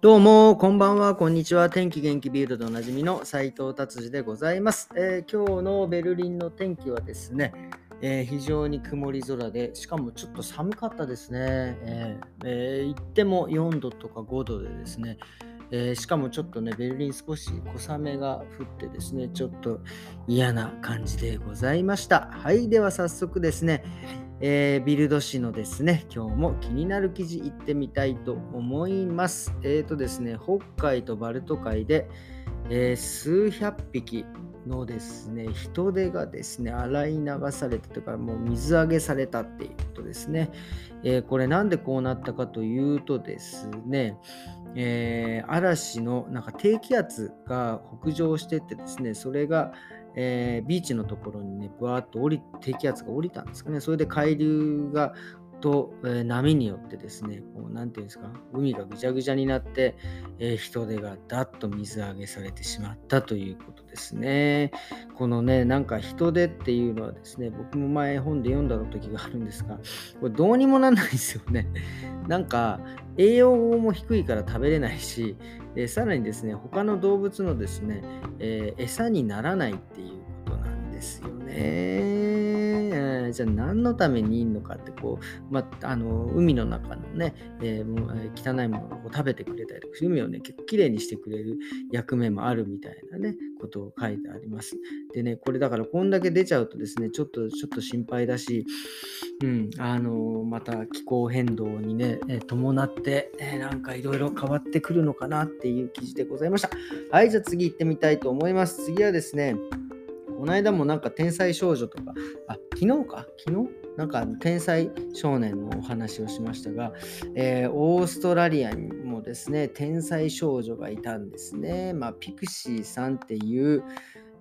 どうも、こんばんは、こんにちは。天気元気ビールドでおなじみの斉藤達治でございます、えー、今日のベルリンの天気はですね、えー、非常に曇り空で、しかもちょっと寒かったですね。えーえー、行っても4度とか5度でですね、えー、しかもちょっとね、ベルリン少し小雨が降ってですね、ちょっと嫌な感じでございました。はい、では早速ですね、えー、ビルド紙のですね、今日も気になる記事いってみたいと思います。えっ、ー、とですね、北海とバルト海で、えー、数百匹のですね、人手がですね、洗い流されたとか、もう水揚げされたっていうことですね。えー、これなんでこうなったかというとですね、えー、嵐のなんか低気圧が北上してってですね、それが、えー、ビーチのところにね、ぶわーっと降り低気圧が降りたんですかね。それで海流がと、えー、波によってですね、こう、なんていうんですか、海がぐちゃぐちゃになって、えー、人手がだっと水揚げされてしまったということですね。このね、なんか人手っていうのはですね、僕も前本で読んだ時があるんですが、これどうにもなんないですよね。なんか、栄養も低いから食べれないし、でさらにですね、他の動物のですね、えー、餌にならないっていうことなんですよね。じゃあ何のためにいいのかってこう、まあ、の海の中のね、えー、汚いものを食べてくれたりとか海をね結構きれいにしてくれる役目もあるみたいなねことを書いてあります。でねこれだからこんだけ出ちゃうとですねちょっとちょっと心配だし、うん、あのまた気候変動にね、伴って、えなんかいろいろ変わってくるのかなっていう記事でございました。はい、じゃあ次行ってみたいと思います。次はですね、この間もなんか天才少女とか、あ、昨日か？昨日？なんか天才少年のお話をしましたが、えー、オーストラリアにもですね、天才少女がいたんですね。まあ、ピクシーさんっていう、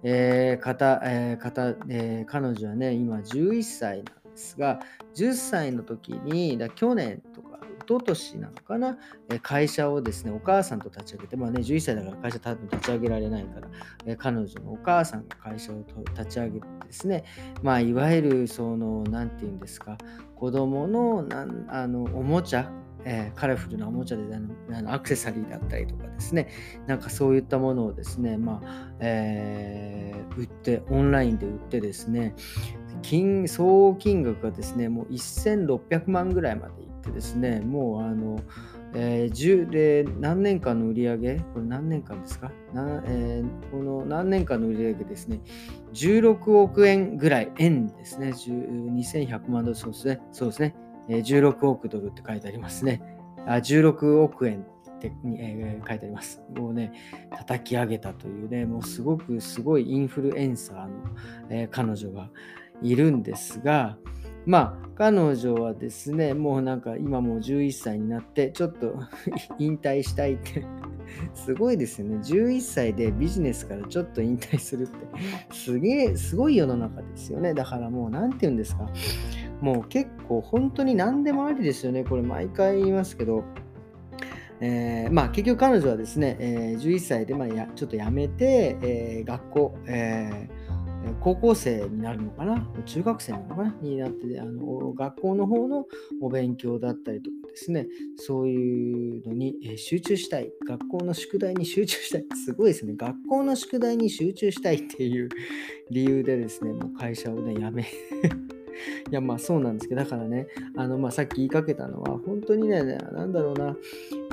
えー、方、えー方えー、彼女はね、今11歳なんですが、10歳の時に、だ去年とか昨年なのかな、え会社をですね、お母さんと立ち上げて、まあね、11歳だから会社多分立ち上げられないから、え彼女のお母さんが会社を立ち上げてですね、まあ、いわゆる、その、なんていうんですか、子供のなんあのおもちゃ、えー、カラフルなおもちゃであのアクセサリーだったりとかですね、なんかそういったものをですね、まあ、えー、売って、オンラインで売ってですね、金総金額がですね、もう1600万ぐらいまでってですね、もうあの、えー、10で何年間の売り上げ、これ何年間ですか？な、えー、この何年間の売り上げですね、16億円ぐらい、円ですね、2100万ドル、そうですね、そうですね、えー、16億ドルって書いてありますね。あ16億円って、えー、書いてあります。もうね、叩き上げたというね、もうすごくすごいインフルエンサーの、えー、彼女がいるんですが、まあ、彼女はですね、もうなんか今もう11歳になって、ちょっと 引退したいって すごいですよね。11歳でビジネスからちょっと引退するって、すげえ、すごい世の中ですよね。だからもう、なんて言うんですか。もう結構本当に何でもありですよね。これ毎回言いますけど。えー、まあ結局彼女はですね、えー、11歳でまあやちょっと辞めて、えー、学校、えー高校生になるのかな？中学生なのかな？になってあの学校の方のお勉強だったりとかですね。そういうのに集中したい。学校の宿題に集中したい。すごいですね。学校の宿題に集中したいっていう理由でですねもう会社をね辞めいや、まあそうなんですけど、だからね、あの、まあさっき言いかけたのは、本当にね、なんだろうな、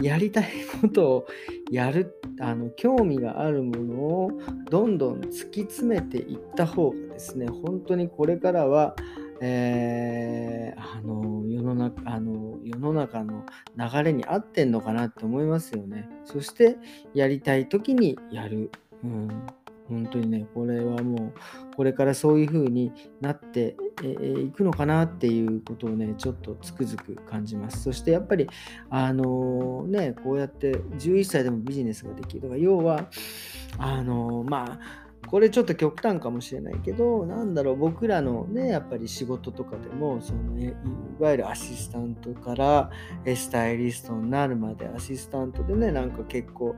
やりたいことをやる、あの、興味があるものをどんどん突き詰めていった方がですね、本当にこれからは、えー、あの世の中あの世の中の流れに合ってんのかなって思いますよね。そしてやりたい時にやる。うん本当にね、これはもう、これからそういう風になっていくのかなっていうことをね、ちょっとつくづく感じます。そしてやっぱり、あのね、こうやって11歳でもビジネスができる。とか要は、あのまあ、これちょっと極端かもしれないけど、なんだろう、僕らのね、やっぱり仕事とかでも、そのいわゆるアシスタントからスタイリストになるまで、アシスタントでね、なんか結構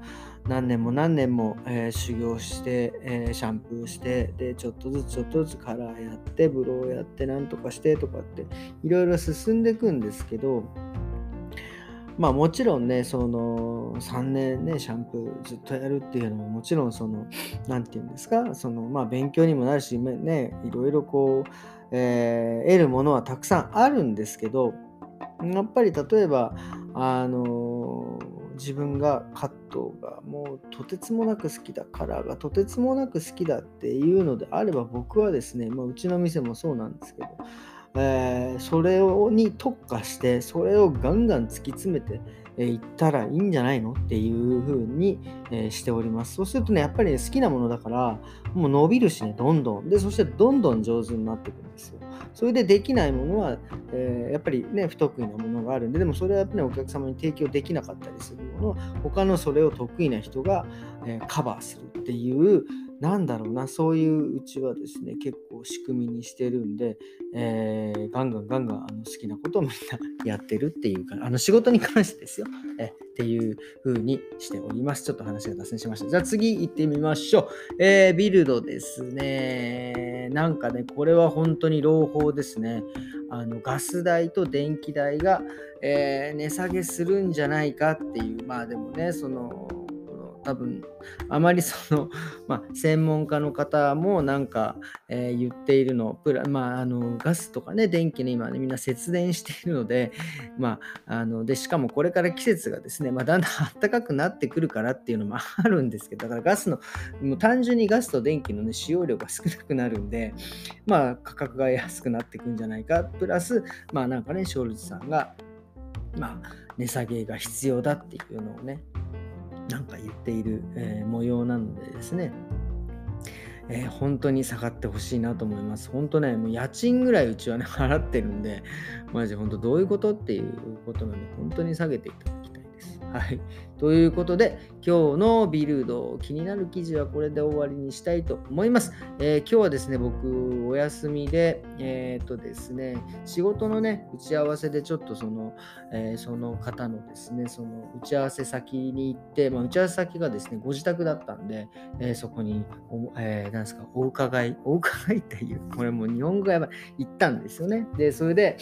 何年も何年も、えー、修行して、えー、シャンプーして、で、ちょっとずつちょっとずつカラーやって、ブローやって、なんとかしてとかって、いろいろ進んでいくんですけど、まあもちろんね、その3年ね、シャンプーずっとやるっていうのももちろんその、何て言うんですか、そのまあ勉強にもなるし、ね、いろいろこう、えー、得るものはたくさんあるんですけど、やっぱり例えば、あの自分がカットがもうとてつもなく好きだ、カラーがとてつもなく好きだっていうのであれば、僕はですね、まあ、うちの店もそうなんですけど、えー、それをに特化して、それをガンガン突き詰めていったらいいんじゃないのっていう風に、えしております。そうするとね、やっぱり、ね、好きなものだから、もう伸びるしね、どんどん。で、そしてどんどん上手になっていくんですよ。それでできないものは、えー、やっぱりね、不得意なものがあるんで、でもそれはやっぱり、ね、お客様に提供できなかったりするものは、他のそれを得意な人が、え、カバーするっていう、なんだろうな、そういううちはですね、結構仕組みにしてるんで、えー、ガンガンガンガンあの好きなことをみんなやってるっていうか、あの仕事に関してですよ、えっていう風にしております。ちょっと話が脱線しました。じゃあ次行ってみましょう。えー、ビルドですね。なんかね、これは本当に朗報ですね。あのガス代と電気代が、えー、値下げするんじゃないかっていう、まあでもね、その、多分あまり その、まあ、専門家の方もなんか、えー、言っているのプラ、まあ、あのガスとかね電気ね今ねみんな節電しているので,、まあ、あのでしかもこれから季節がですね、まあ、だんだん 暖かくなってくるからっていうのも あるんですけどだからガスのもう単純にガスと電気の、ね、使用量が少なくなるんで、まあ、価格が安くなっていくんじゃないか。プラスまあなんかね勝率さんがまあ値下げが必要だっていうのをねなんか言っている、えー、模様なのでですね、えー、本当に下がってほしいなと思います。本当ね、もう家賃ぐらいうちはね、払ってるんで、マジ本当どういうことっていうことなんで、本当に下げていただきた。はい。ということで、今日のビルド、気になる記事はこれで終わりにしたいと思います。えー、今日はですね、僕、お休みで、えっ、とですね、仕事のね、打ち合わせでちょっとその、えー、その方のですね、その打ち合わせ先に行って、まあ、打ち合わせ先がですね、ご自宅だったんで、えそこにお、えー、ですか、お伺い、お伺いっていう、これもう日本語がやばい、行ったんですよね。で、それで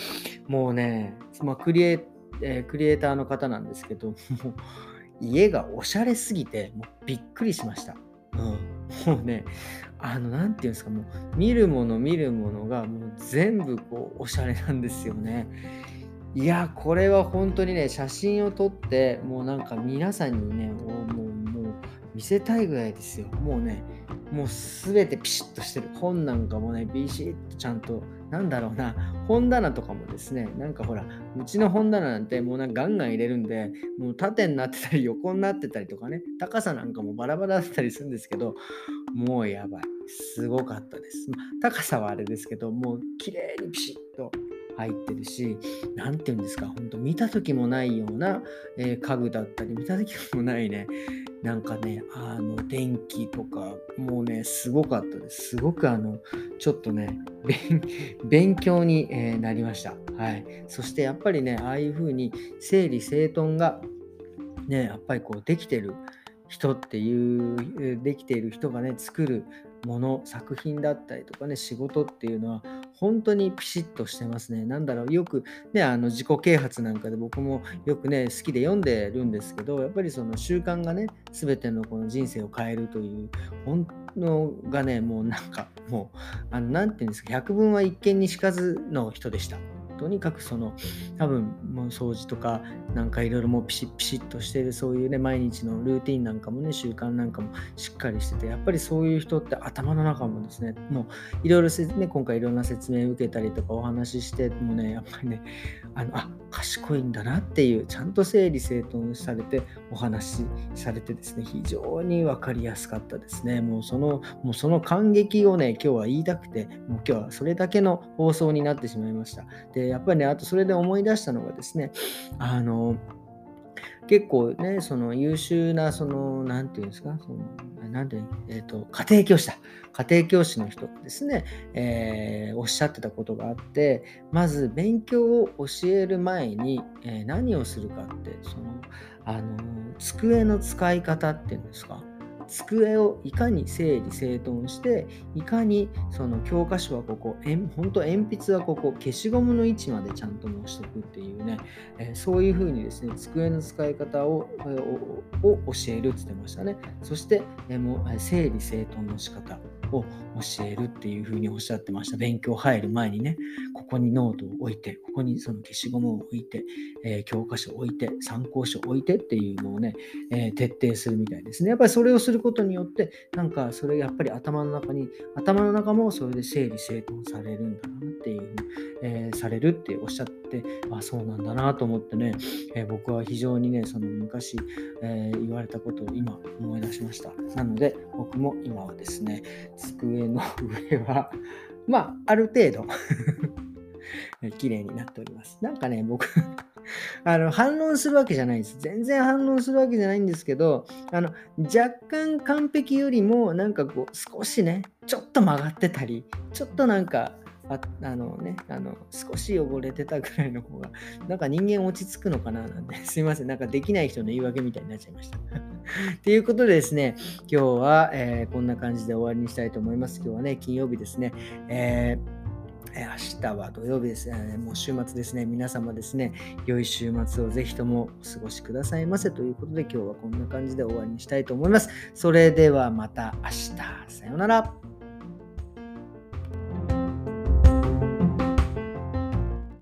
もうね、まあ、クリエえー、クリエイターの方なんですけど、もう家がおしゃれすぎて、もうびっくりしました。うん、もうね、あの、何て言うんですか、もう見るもの見るものがもう全部こうおしゃれなんですよね。いや、これは本当にね、写真を撮って、もうなんか皆さんにね、もう見せたいぐらいですよ。もうね、もうすべてピシッとしてる。本なんかもね、ビシッとちゃんとなんだろうな、本棚とかもですね、なんかほら、うちの本棚なんてもうなんかガンガン入れるんで、もう縦になってたり横になってたりとかね、高さなんかもバラバラだったりするんですけど、もうやばい。すごかったです。ま高さはあれですけど、もう綺麗にピシッと入ってるし、何て言うんですか、本当見た時もないような、えー、家具だったり、見た時もないね、なんかね、あの、電気とか、もうね、すごかったです。すごくあの、ちょっとね、勉 強に、えー、なりました。はい。そしてやっぱりね、ああいう風に整理整頓が、ね、やっぱりこうできてる人っていう、できている人がね、作るもの、作品だったりとかね、仕事っていうのは、本当にピシッとしてますね。なんだろう、よくね、あの自己啓発なんかで僕もよくね、好きで読んでるんですけど、やっぱりその習慣がね、全てのこの人生を変えるという、本のがね、もうなんか、もう、あの、なんていうんですか、百聞は一見にしかずの人でした。とにかくその多分もう掃除とかなんかいろいろもうピシッピシッとしてるそういうね毎日のルーティンなんかもね習慣なんかもしっかりしててやっぱりそういう人って頭の中もですねもういろいろね今回いろんな説明受けたりとかお話ししてもねやっぱりねあのあ賢いんだなっていうちゃんと整理整頓されてお話しされてですね非常に分かりやすかったですね。もうそのもうその感激をね今日は言いたくてもう今日はそれだけの放送になってしまいました。でやっぱりね、あとそれで思い出したのがですね、あの、結構ね、その優秀な、その、なんていうんですか、そのなんて、えっ、ー、と、家庭教師だ。家庭教師の人がですね、えー、おっしゃってたことがあって、まず勉強を教える前に、えー、何をするかって、その、あの、机の使い方っていうんですか、机をいかに整理整頓していかにその教科書はここえ本当鉛筆はここ消しゴムの位置までちゃんと申しとくっていうね、えー、そういうふうにですね机の使い方をを教えるって言ってましたね。そして、えー、も整理整頓の仕方。を教えるっていうふうにおっしゃってました。勉強入る前にね、ここにノートを置いて、ここにその消しゴムを置いて、えー、教科書を置いて、参考書を置いてっていうのをね、えー、徹底するみたいですね。やっぱりそれをすることによって、なんかそれやっぱり頭の中に、頭の中もそれで整理整頓されるんだなっていう、えー、されるっておっしゃって、あ、そうなんだなと思ってね、え僕は非常にね、その昔、え言われたことを今思い出しました。なので、僕も今はですね、机の上は、まあ、ある程度 綺麗になっております。なんかね、僕 あの、反論するわけじゃないです。全然反論するわけじゃないんですけど、あの、若干完璧よりも、なんかこう、少しね、ちょっと曲がってたり、ちょっとなんか、ああのね、あの、少し汚れてたぐらいの方が、なんか人間落ち着くのかななんて、すいません、なんかできない人の言い訳みたいになっちゃいました。ということでですね、今日は、えー、こんな感じで終わりにしたいと思います。今日はね、金曜日ですね。えー明日は土曜日ですね。もう週末ですね。皆様ですね、良い週末をぜひともお過ごしくださいませということで、今日はこんな感じで終わりにしたいと思います。それではまた明日。さようなら。